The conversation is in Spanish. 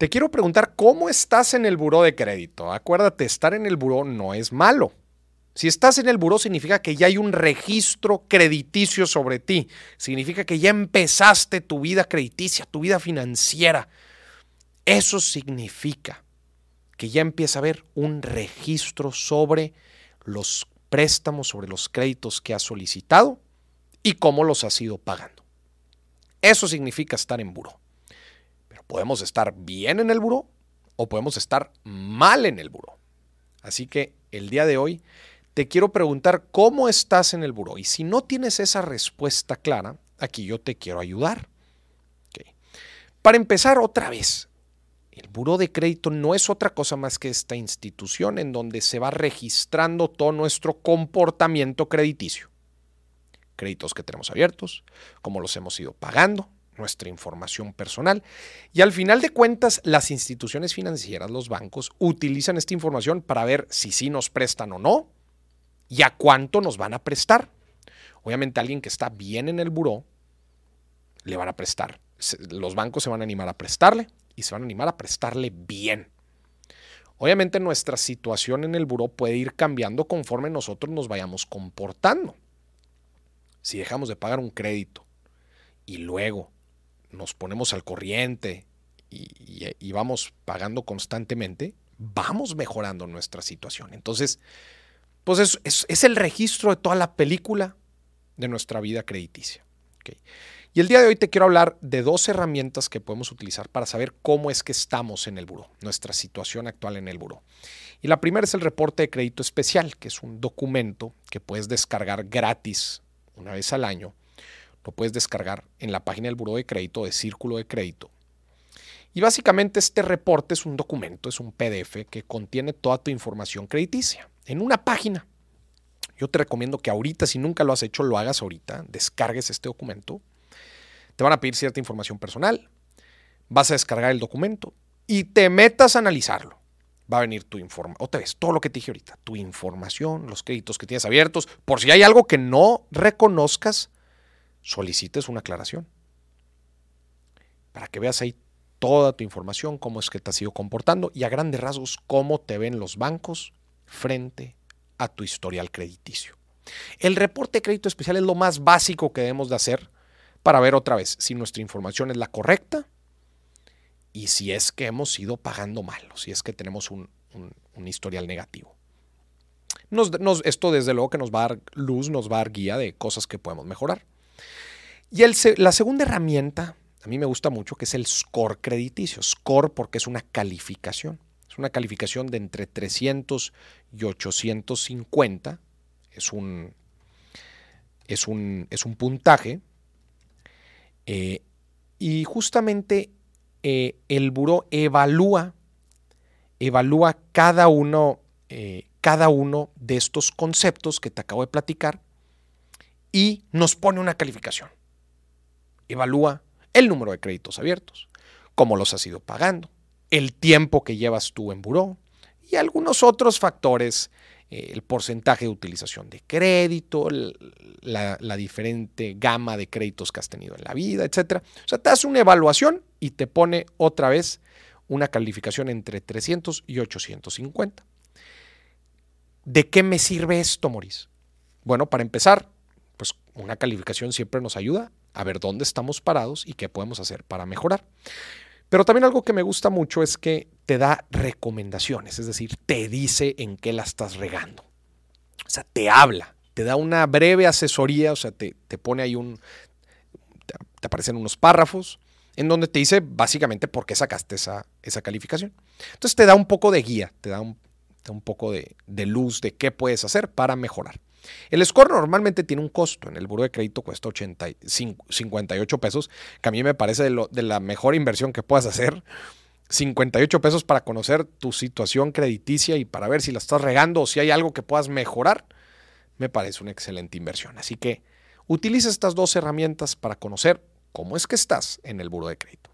Te quiero preguntar cómo estás en el buró de crédito. Acuérdate, estar en el buró no es malo. Si estás en el buró significa que ya hay un registro crediticio sobre ti. Significa que ya empezaste tu vida crediticia, tu vida financiera. Eso significa que ya empieza a haber un registro sobre los préstamos, sobre los créditos que has solicitado y cómo los has ido pagando. Eso significa estar en buró. Podemos estar bien en el buró o podemos estar mal en el buró. Así que el día de hoy te quiero preguntar cómo estás en el buró. Y si no tienes esa respuesta clara, aquí yo te quiero ayudar. Para empezar otra vez, el buró de crédito no es otra cosa más que esta institución en donde se va registrando todo nuestro comportamiento crediticio. Créditos que tenemos abiertos, cómo los hemos ido pagando, nuestra información personal. Y al final de cuentas, las instituciones financieras, los bancos, utilizan esta información para ver si sí nos prestan o no y a cuánto nos van a prestar. Obviamente alguien que está bien en el buró, le van a prestar. Los bancos se van a animar a prestarle y se van a animar a prestarle bien. Obviamente nuestra situación en el buró puede ir cambiando conforme nosotros nos vayamos comportando. Si dejamos de pagar un crédito y luego nos ponemos al corriente y, vamos pagando constantemente, vamos mejorando nuestra situación. Entonces, pues es, el registro de toda la película de nuestra vida crediticia. Y el día de hoy te quiero hablar de dos herramientas que podemos utilizar para saber cómo es que estamos en el buró, nuestra situación actual en el buró. Y la primera es el reporte de crédito especial, que es un documento que puedes descargar gratis una vez al año. Lo puedes descargar en la página del buró de crédito de Círculo de Crédito. Y básicamente este reporte es un documento, es un PDF que contiene toda tu información crediticia en una página. Yo te recomiendo que ahorita, si nunca lo has hecho, lo hagas ahorita, descargues este documento te van a pedir cierta información personal, vas a descargar el documento y te metas a analizarlo. Va a venir tu información, otra vez, todo lo que te dije ahorita, tu información, los créditos que tienes abiertos, por si hay algo que no reconozcas, solicites una aclaración. Para que veas ahí toda tu información, cómo es que te has ido comportando y a grandes rasgos cómo te ven los bancos frente a tu historial crediticio. El reporte de crédito especial es lo más básico que debemos de hacer para ver otra vez si nuestra información es la correcta y si es que hemos ido pagando mal o si es que tenemos un, historial negativo. esto desde luego que nos va a dar luz, nos va a dar guía de cosas que podemos mejorar. Y la segunda herramienta, a mí me gusta mucho, que es el score crediticio. Score porque es una calificación. Es una calificación de entre 300 y 850. Es un, es un, es un puntaje eh, y justamente eh, el buró evalúa, evalúa cada uno, eh, cada uno de estos conceptos que te acabo de platicar y nos pone una calificación. Evalúa el número de créditos abiertos, cómo los has ido pagando, el tiempo que llevas tú en buró y algunos otros factores eh, el porcentaje de utilización de crédito, la, diferente gama de créditos que has tenido en la vida, etc. O sea, te hace una evaluación y te pone otra vez una calificación entre 300 y 850. ¿De qué me sirve esto, Maurice? Bueno, para empezar, una calificación siempre nos ayuda a ver dónde estamos parados y qué podemos hacer para mejorar. Pero también algo que me gusta mucho es que te da recomendaciones, es decir, te dice en qué la estás regando. O sea, te habla, te da una breve asesoría, o sea, te, pone ahí un, te, aparecen unos párrafos en donde te dice básicamente por qué sacaste esa, esa calificación. Entonces te da un poco de guía, te da un, un poco de, de luz de qué puedes hacer para mejorar. El score normalmente tiene un costo. En el buro de crédito cuesta 58 pesos, que a mí me parece de, la mejor inversión que puedas hacer. 58 pesos para conocer tu situación crediticia y para ver si la estás regando o si hay algo que puedas mejorar, me parece una excelente inversión. Así que utiliza estas dos herramientas para conocer cómo es que estás en el buro de crédito.